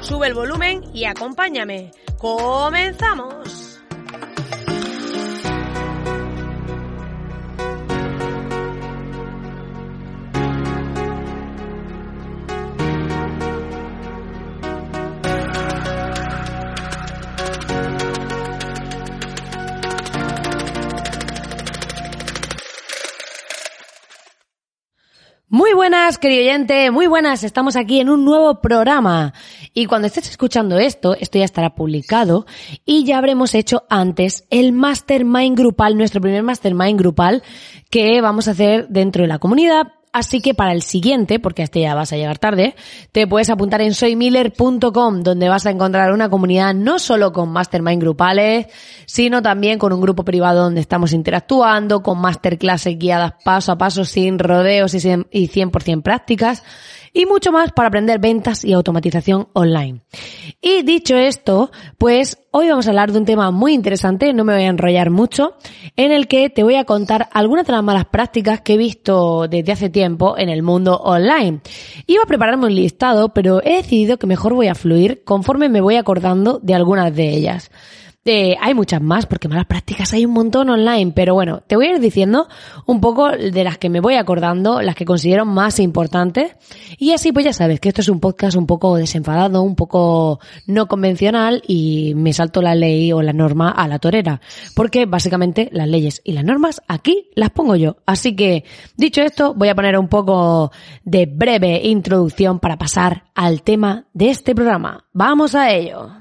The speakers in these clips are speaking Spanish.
Sube el volumen y acompáñame. ¡Comenzamos! Muy buenas, querido oyente, muy buenas. Estamos aquí en un nuevo programa. Y cuando estés escuchando esto, esto ya estará publicado y ya habremos hecho antes el Mastermind Grupal, nuestro primer Mastermind Grupal que vamos a hacer dentro de la comunidad. Así que para el siguiente, porque este ya vas a llegar tarde, te puedes apuntar en soymiller.com, donde vas a encontrar una comunidad no solo con mastermind grupales, sino también con un grupo privado donde estamos interactuando, con masterclasses guiadas paso a paso, sin rodeos y 100% prácticas y mucho más para aprender ventas y automatización online. Y dicho esto, pues hoy vamos a hablar de un tema muy interesante, no me voy a enrollar mucho, en el que te voy a contar algunas de las malas prácticas que he visto desde hace tiempo en el mundo online. Iba a prepararme un listado, pero he decidido que mejor voy a fluir conforme me voy acordando de algunas de ellas hay muchas más, porque malas prácticas hay un montón online, pero bueno, te voy a ir diciendo un poco de las que me voy acordando, las que considero más importantes, y así pues ya sabes que esto es un podcast un poco desenfadado, un poco no convencional, y me salto la ley o la norma a la torera, porque básicamente las leyes y las normas aquí las pongo yo. Así que, dicho esto, voy a poner un poco de breve introducción para pasar al tema de este programa. ¡Vamos a ello!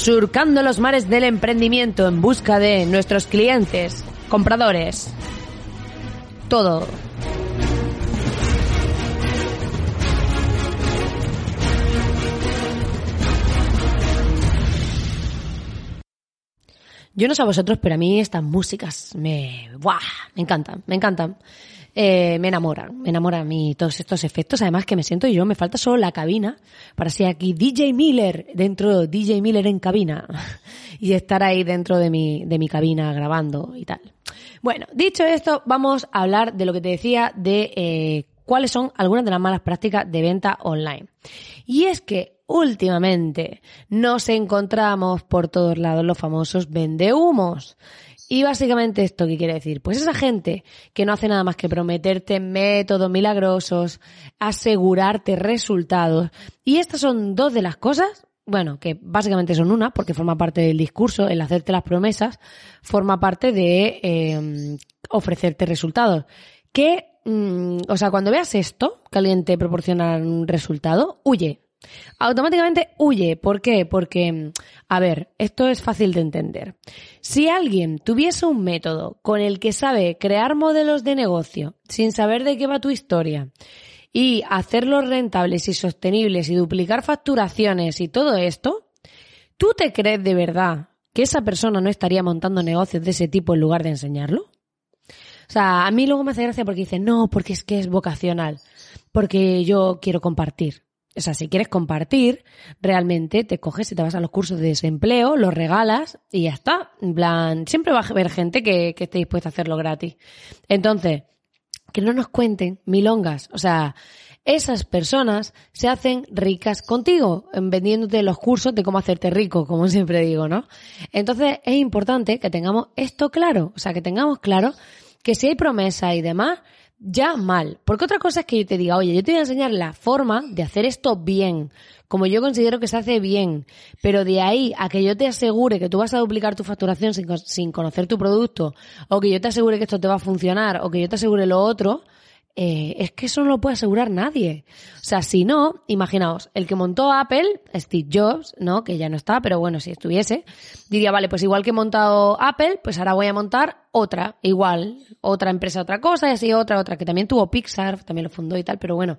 Surcando los mares del emprendimiento en busca de nuestros clientes, compradores, todo. Yo no sé a vosotros, pero a mí estas músicas me, ¡buah! me encantan, me encantan eh, me enamoran, me enamoran a mí todos estos efectos. Además que me siento yo, me falta solo la cabina para ser aquí DJ Miller dentro, DJ Miller en cabina y estar ahí dentro de mi, de mi cabina grabando y tal. Bueno, dicho esto, vamos a hablar de lo que te decía de eh, cuáles son algunas de las malas prácticas de venta online. Y es que últimamente nos encontramos por todos lados los famosos vendehumos. Y básicamente esto, ¿qué quiere decir? Pues esa gente que no hace nada más que prometerte métodos milagrosos, asegurarte resultados. Y estas son dos de las cosas, bueno, que básicamente son una, porque forma parte del discurso, el hacerte las promesas, forma parte de eh, ofrecerte resultados. Que, mm, o sea, cuando veas esto, que alguien proporciona un resultado, huye, Automáticamente huye. ¿Por qué? Porque, a ver, esto es fácil de entender. Si alguien tuviese un método con el que sabe crear modelos de negocio sin saber de qué va tu historia y hacerlos rentables y sostenibles y duplicar facturaciones y todo esto, ¿tú te crees de verdad que esa persona no estaría montando negocios de ese tipo en lugar de enseñarlo? O sea, a mí luego me hace gracia porque dice no, porque es que es vocacional, porque yo quiero compartir. O sea, si quieres compartir, realmente te coges y te vas a los cursos de desempleo, los regalas y ya está. En plan, siempre va a haber gente que, esté dispuesta a hacerlo gratis. Entonces, que no nos cuenten milongas. O sea, esas personas se hacen ricas contigo, vendiéndote los cursos de cómo hacerte rico, como siempre digo, ¿no? Entonces, es importante que tengamos esto claro. O sea, que tengamos claro que si hay promesa y demás, ya mal. Porque otra cosa es que yo te diga, oye, yo te voy a enseñar la forma de hacer esto bien, como yo considero que se hace bien, pero de ahí a que yo te asegure que tú vas a duplicar tu facturación sin, conocer tu producto, o que yo te asegure que esto te va a funcionar, o que yo te asegure lo otro, eh, es que eso no lo puede asegurar nadie. O sea, si no, imaginaos, el que montó Apple, Steve Jobs, ¿no? Que ya no está, pero bueno, si estuviese, diría, vale, pues igual que he montado Apple, pues ahora voy a montar otra, igual, otra empresa, otra cosa, y así otra, otra, que también tuvo Pixar, también lo fundó y tal, pero bueno.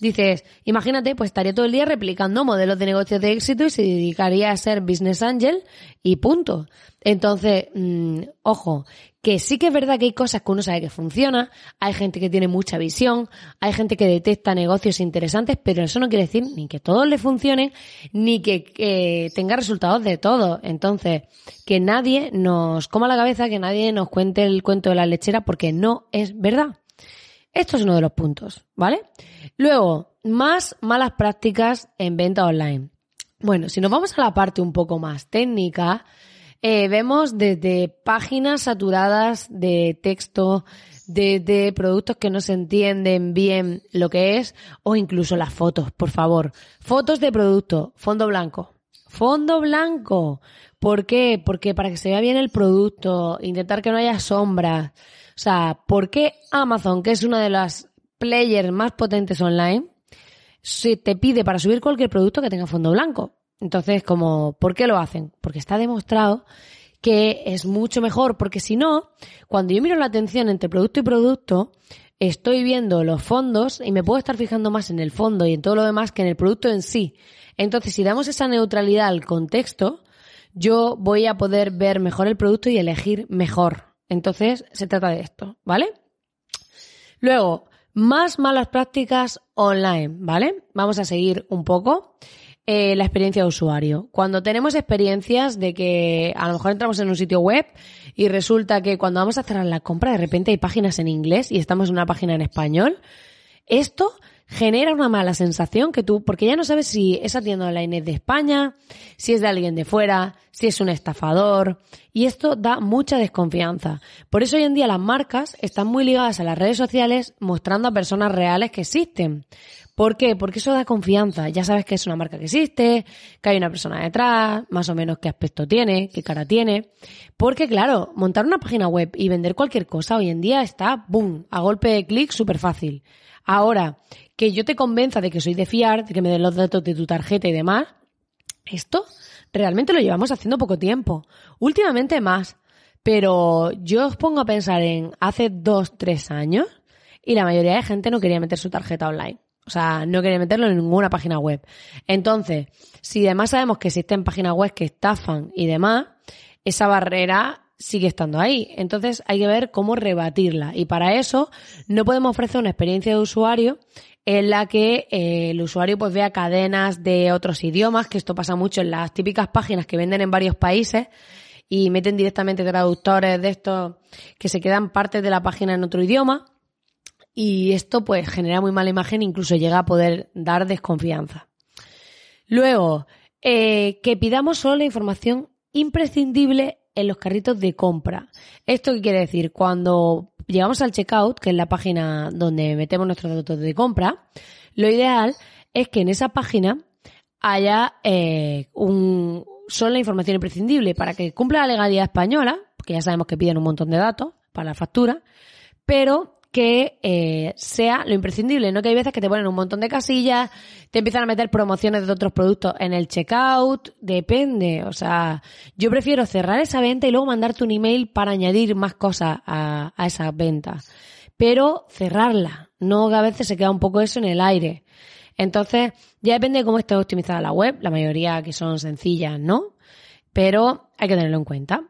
Dices, imagínate, pues estaría todo el día replicando modelos de negocios de éxito y se dedicaría a ser business angel y punto. Entonces, mm, ojo, que sí que es verdad que hay cosas que uno sabe que funciona, hay gente que tiene mucha visión, hay gente que detecta negocios interesantes, pero eso no quiere decir ni que todos le funcionen, ni que, tenga resultados de todo. Entonces, que nadie nos coma la cabeza, que nadie nos cuente el cuento de la lechera, porque no es verdad. Esto es uno de los puntos, ¿vale? Luego, más malas prácticas en venta online. Bueno, si nos vamos a la parte un poco más técnica, eh, vemos desde páginas saturadas de texto, desde productos que no se entienden bien lo que es, o incluso las fotos, por favor. Fotos de producto, fondo blanco. Fondo blanco. ¿Por qué? Porque para que se vea bien el producto, intentar que no haya sombras. O sea, ¿por qué Amazon, que es una de las players más potentes online, se te pide para subir cualquier producto que tenga fondo blanco? Entonces, como, ¿por qué lo hacen? Porque está demostrado que es mucho mejor, porque si no, cuando yo miro la atención entre producto y producto, estoy viendo los fondos y me puedo estar fijando más en el fondo y en todo lo demás que en el producto en sí. Entonces, si damos esa neutralidad al contexto, yo voy a poder ver mejor el producto y elegir mejor. Entonces, se trata de esto, ¿vale? Luego, más malas prácticas online, ¿vale? Vamos a seguir un poco eh, la experiencia de usuario. Cuando tenemos experiencias de que a lo mejor entramos en un sitio web y resulta que cuando vamos a cerrar la compra de repente hay páginas en inglés y estamos en una página en español, esto genera una mala sensación que tú, porque ya no sabes si esa tienda online es de España, si es de alguien de fuera, si es un estafador, y esto da mucha desconfianza. Por eso hoy en día las marcas están muy ligadas a las redes sociales mostrando a personas reales que existen. ¿Por qué? Porque eso da confianza. Ya sabes que es una marca que existe, que hay una persona detrás, más o menos qué aspecto tiene, qué cara tiene. Porque claro, montar una página web y vender cualquier cosa hoy en día está, boom, a golpe de clic súper fácil. Ahora, que yo te convenza de que soy de fiar, de que me den los datos de tu tarjeta y demás, esto realmente lo llevamos haciendo poco tiempo. Últimamente más. Pero yo os pongo a pensar en hace dos, tres años y la mayoría de gente no quería meter su tarjeta online. O sea, no quería meterlo en ninguna página web. Entonces, si además sabemos que existen páginas web que estafan y demás, esa barrera sigue estando ahí. Entonces hay que ver cómo rebatirla. Y para eso no podemos ofrecer una experiencia de usuario en la que eh, el usuario pues vea cadenas de otros idiomas, que esto pasa mucho en las típicas páginas que venden en varios países y meten directamente traductores de estos que se quedan parte de la página en otro idioma. Y esto pues genera muy mala imagen, incluso llega a poder dar desconfianza. Luego, eh, que pidamos solo la información imprescindible en los carritos de compra. ¿Esto qué quiere decir? Cuando llegamos al checkout, que es la página donde metemos nuestros datos de compra, lo ideal es que en esa página haya eh, un, solo la información imprescindible para que cumpla la legalidad española, porque ya sabemos que piden un montón de datos para la factura, pero que eh, sea lo imprescindible, no que hay veces que te ponen un montón de casillas, te empiezan a meter promociones de otros productos en el checkout, depende, o sea, yo prefiero cerrar esa venta y luego mandarte un email para añadir más cosas a, a esa venta, pero cerrarla, no que a veces se queda un poco eso en el aire. Entonces, ya depende de cómo esté optimizada la web, la mayoría que son sencillas, ¿no? Pero hay que tenerlo en cuenta.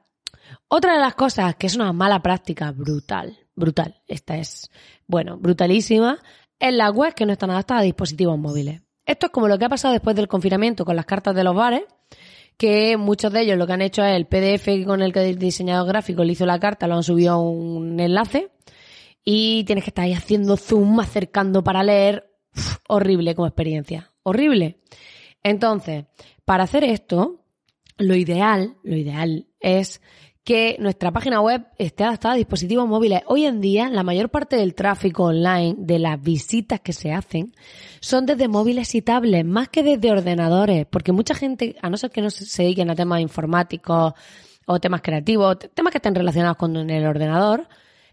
Otra de las cosas que es una mala práctica brutal brutal. Esta es, bueno, brutalísima. En la web que no están adaptadas a dispositivos móviles. Esto es como lo que ha pasado después del confinamiento con las cartas de los bares, que muchos de ellos lo que han hecho es el PDF con el que el diseñador gráfico le hizo la carta, lo han subido a un enlace y tienes que estar ahí haciendo zoom, acercando para leer. horrible como experiencia. Horrible. Entonces, para hacer esto, lo ideal, lo ideal es que nuestra página web esté adaptada a dispositivos móviles. Hoy en día, la mayor parte del tráfico online, de las visitas que se hacen, son desde móviles y tablets, más que desde ordenadores, porque mucha gente, a no ser que no se dediquen a temas informáticos o temas creativos, temas que estén relacionados con el ordenador,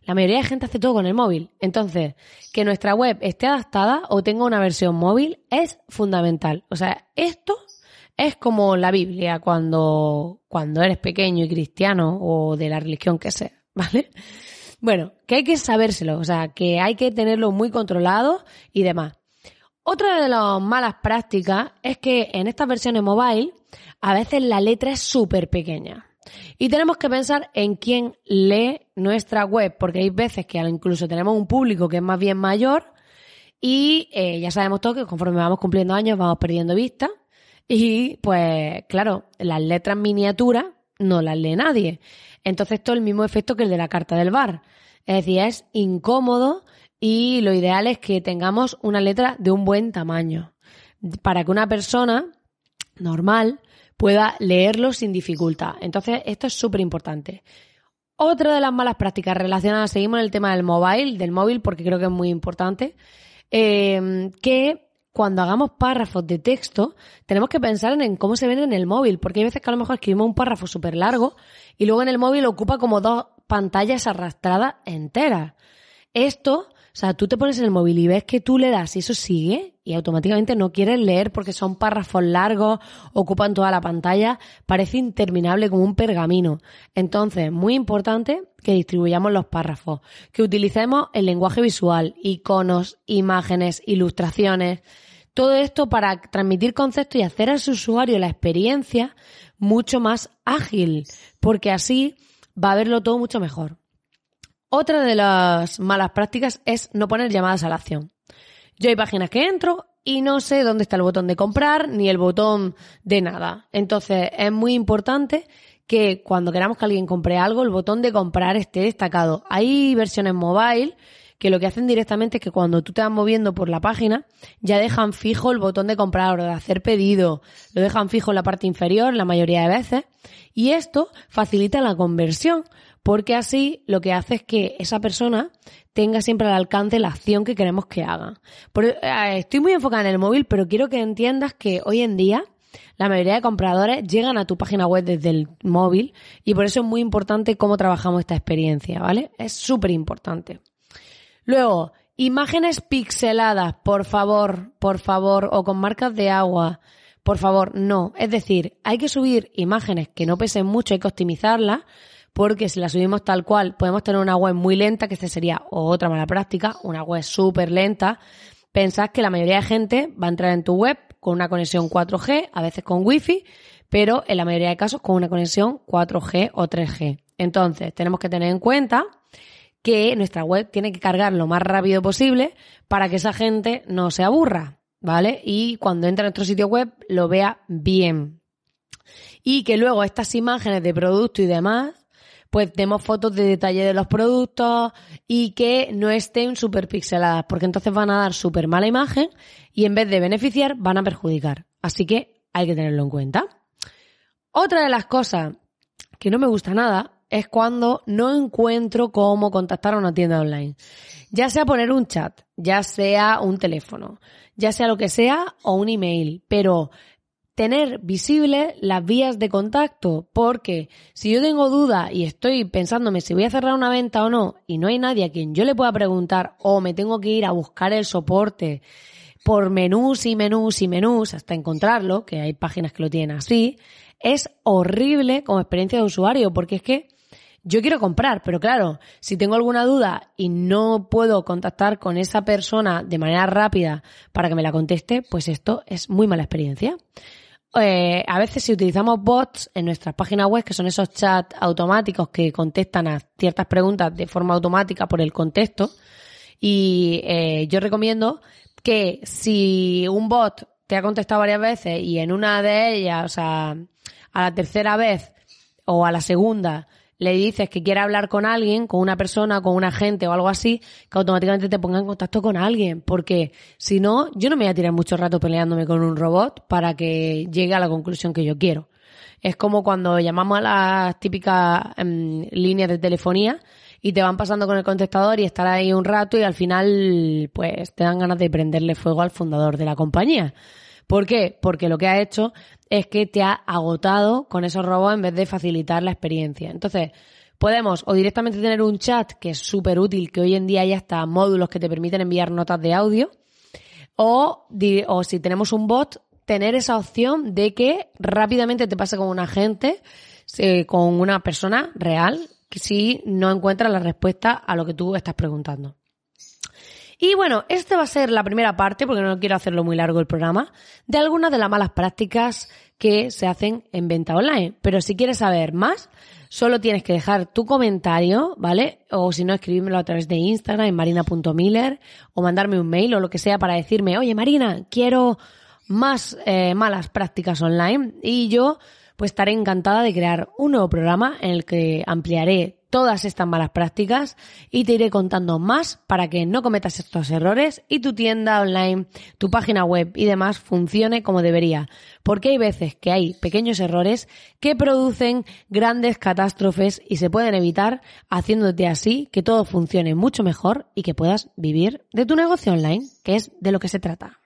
La mayoría de gente hace todo con el móvil. Entonces, que nuestra web esté adaptada o tenga una versión móvil es fundamental. O sea, esto es como la Biblia cuando, cuando eres pequeño y cristiano o de la religión que sea, ¿vale? Bueno, que hay que sabérselo, o sea, que hay que tenerlo muy controlado y demás. Otra de las malas prácticas es que en estas versiones mobile a veces la letra es súper pequeña. Y tenemos que pensar en quién lee nuestra web, porque hay veces que incluso tenemos un público que es más bien mayor y eh, ya sabemos todo que conforme vamos cumpliendo años vamos perdiendo vista y pues claro, las letras miniaturas no las lee nadie. Entonces todo el mismo efecto que el de la carta del bar. Es decir, es incómodo y lo ideal es que tengamos una letra de un buen tamaño para que una persona normal pueda leerlo sin dificultad. Entonces, esto es súper importante. Otra de las malas prácticas relacionadas, seguimos en el tema del mobile, del móvil, porque creo que es muy importante, eh, que cuando hagamos párrafos de texto, tenemos que pensar en cómo se ven en el móvil, porque hay veces que a lo mejor escribimos un párrafo súper largo y luego en el móvil ocupa como dos pantallas arrastradas enteras. Esto o sea, tú te pones en el móvil y ves que tú le das y eso sigue y automáticamente no quieres leer porque son párrafos largos, ocupan toda la pantalla, parece interminable como un pergamino. Entonces, muy importante que distribuyamos los párrafos, que utilicemos el lenguaje visual, iconos, imágenes, ilustraciones, todo esto para transmitir conceptos y hacer a su usuario la experiencia mucho más ágil, porque así va a verlo todo mucho mejor. Otra de las malas prácticas es no poner llamadas a la acción. Yo hay páginas que entro y no sé dónde está el botón de comprar ni el botón de nada. Entonces es muy importante que cuando queramos que alguien compre algo, el botón de comprar esté destacado. Hay versiones mobile que lo que hacen directamente es que cuando tú te vas moviendo por la página, ya dejan fijo el botón de comprar o de hacer pedido, lo dejan fijo en la parte inferior la mayoría de veces, y esto facilita la conversión, porque así lo que hace es que esa persona tenga siempre al alcance la acción que queremos que haga. Eh, estoy muy enfocada en el móvil, pero quiero que entiendas que hoy en día la mayoría de compradores llegan a tu página web desde el móvil y por eso es muy importante cómo trabajamos esta experiencia, ¿vale? Es súper importante. Luego, imágenes pixeladas, por favor, por favor, o con marcas de agua, por favor, no. Es decir, hay que subir imágenes que no pesen mucho, hay que optimizarlas, porque si las subimos tal cual, podemos tener una web muy lenta, que esta sería otra mala práctica, una web súper lenta. Pensad que la mayoría de gente va a entrar en tu web con una conexión 4G, a veces con Wi-Fi, pero en la mayoría de casos con una conexión 4G o 3G. Entonces, tenemos que tener en cuenta que nuestra web tiene que cargar lo más rápido posible para que esa gente no se aburra, ¿vale? Y cuando entra a nuestro sitio web lo vea bien. Y que luego estas imágenes de producto y demás, pues demos fotos de detalle de los productos y que no estén súper pixeladas, porque entonces van a dar súper mala imagen y en vez de beneficiar van a perjudicar. Así que hay que tenerlo en cuenta. Otra de las cosas que no me gusta nada es cuando no encuentro cómo contactar a una tienda online. Ya sea poner un chat, ya sea un teléfono, ya sea lo que sea o un email, pero tener visibles las vías de contacto, porque si yo tengo duda y estoy pensándome si voy a cerrar una venta o no y no hay nadie a quien yo le pueda preguntar o me tengo que ir a buscar el soporte por menús y menús y menús hasta encontrarlo, que hay páginas que lo tienen así, es horrible como experiencia de usuario, porque es que yo quiero comprar, pero claro, si tengo alguna duda y no puedo contactar con esa persona de manera rápida para que me la conteste, pues esto es muy mala experiencia. Eh, a veces si utilizamos bots en nuestras páginas web, que son esos chats automáticos que contestan a ciertas preguntas de forma automática por el contexto, y eh, yo recomiendo que si un bot te ha contestado varias veces y en una de ellas, o sea, a la tercera vez o a la segunda, le dices que quiere hablar con alguien, con una persona, con un agente o algo así, que automáticamente te ponga en contacto con alguien. Porque si no, yo no me voy a tirar mucho rato peleándome con un robot para que llegue a la conclusión que yo quiero. Es como cuando llamamos a las típicas em, líneas de telefonía y te van pasando con el contestador y estar ahí un rato y al final pues te dan ganas de prenderle fuego al fundador de la compañía. ¿Por qué? Porque lo que ha hecho es que te ha agotado con esos robots en vez de facilitar la experiencia. Entonces, Podemos o directamente tener un chat que es súper útil, que hoy en día hay hasta módulos que te permiten enviar notas de audio, o, si tenemos un bot, tener esa opción de que rápidamente te pase con un agente, con una persona real, si no encuentra la respuesta a lo que tú estás preguntando. Y bueno, esta va a ser la primera parte, porque no quiero hacerlo muy largo el programa, de algunas de las malas prácticas que se hacen en venta online. Pero si quieres saber más, solo tienes que dejar tu comentario, ¿vale? O si no, escribírmelo a través de Instagram en marina.miller o mandarme un mail o lo que sea para decirme, oye Marina, quiero más eh, malas prácticas online y yo pues estaré encantada de crear un nuevo programa en el que ampliaré todas estas malas prácticas y te iré contando más para que no cometas estos errores y tu tienda online, tu página web y demás funcione como debería. Porque hay veces que hay pequeños errores que producen grandes catástrofes y se pueden evitar haciéndote así que todo funcione mucho mejor y que puedas vivir de tu negocio online, que es de lo que se trata.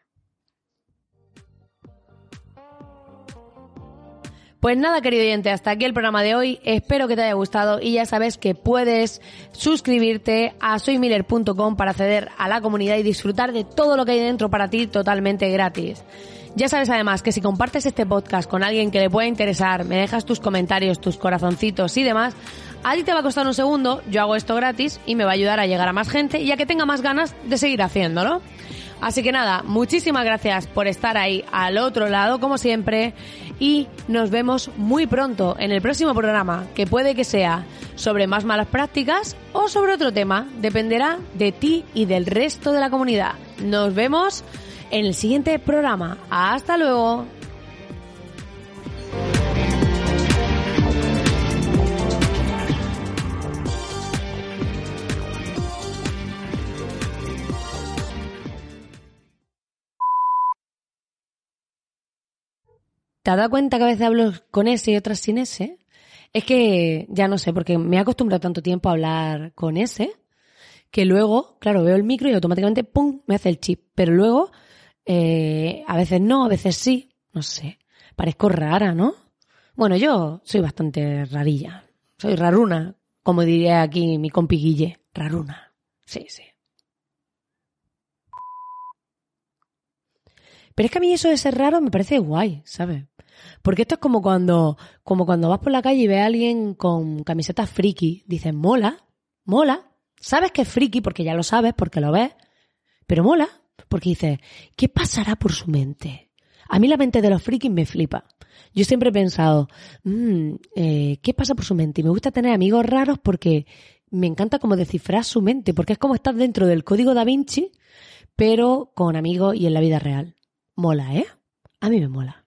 Pues nada, querido oyente, hasta aquí el programa de hoy. Espero que te haya gustado y ya sabes que puedes suscribirte a soymiller.com para acceder a la comunidad y disfrutar de todo lo que hay dentro para ti totalmente gratis. Ya sabes además que si compartes este podcast con alguien que le pueda interesar, me dejas tus comentarios, tus corazoncitos y demás, a ti te va a costar un segundo, yo hago esto gratis y me va a ayudar a llegar a más gente y a que tenga más ganas de seguir haciéndolo. Así que nada, muchísimas gracias por estar ahí al otro lado, como siempre, y nos vemos muy pronto en el próximo programa, que puede que sea sobre más malas prácticas o sobre otro tema, dependerá de ti y del resto de la comunidad. Nos vemos en el siguiente programa. Hasta luego. ¿Te has dado cuenta que a veces hablo con ese y otras sin ese? Es que ya no sé, porque me he acostumbrado tanto tiempo a hablar con ese, que luego, claro, veo el micro y automáticamente, ¡pum!, me hace el chip. Pero luego, eh, a veces no, a veces sí, no sé. Parezco rara, ¿no? Bueno, yo soy bastante rarilla. Soy raruna, como diría aquí mi compi Guille. Raruna. Sí, sí. Pero es que a mí eso de ser raro me parece guay, ¿sabes? Porque esto es como cuando, como cuando vas por la calle y ves a alguien con camiseta friki. Dices, mola, mola. Sabes que es friki porque ya lo sabes, porque lo ves. Pero mola, porque dices, ¿qué pasará por su mente? A mí la mente de los frikis me flipa. Yo siempre he pensado, mmm, eh, ¿qué pasa por su mente? Y me gusta tener amigos raros porque me encanta como descifrar su mente, porque es como estar dentro del código da Vinci, pero con amigos y en la vida real. Mola, ¿eh? A mí me mola.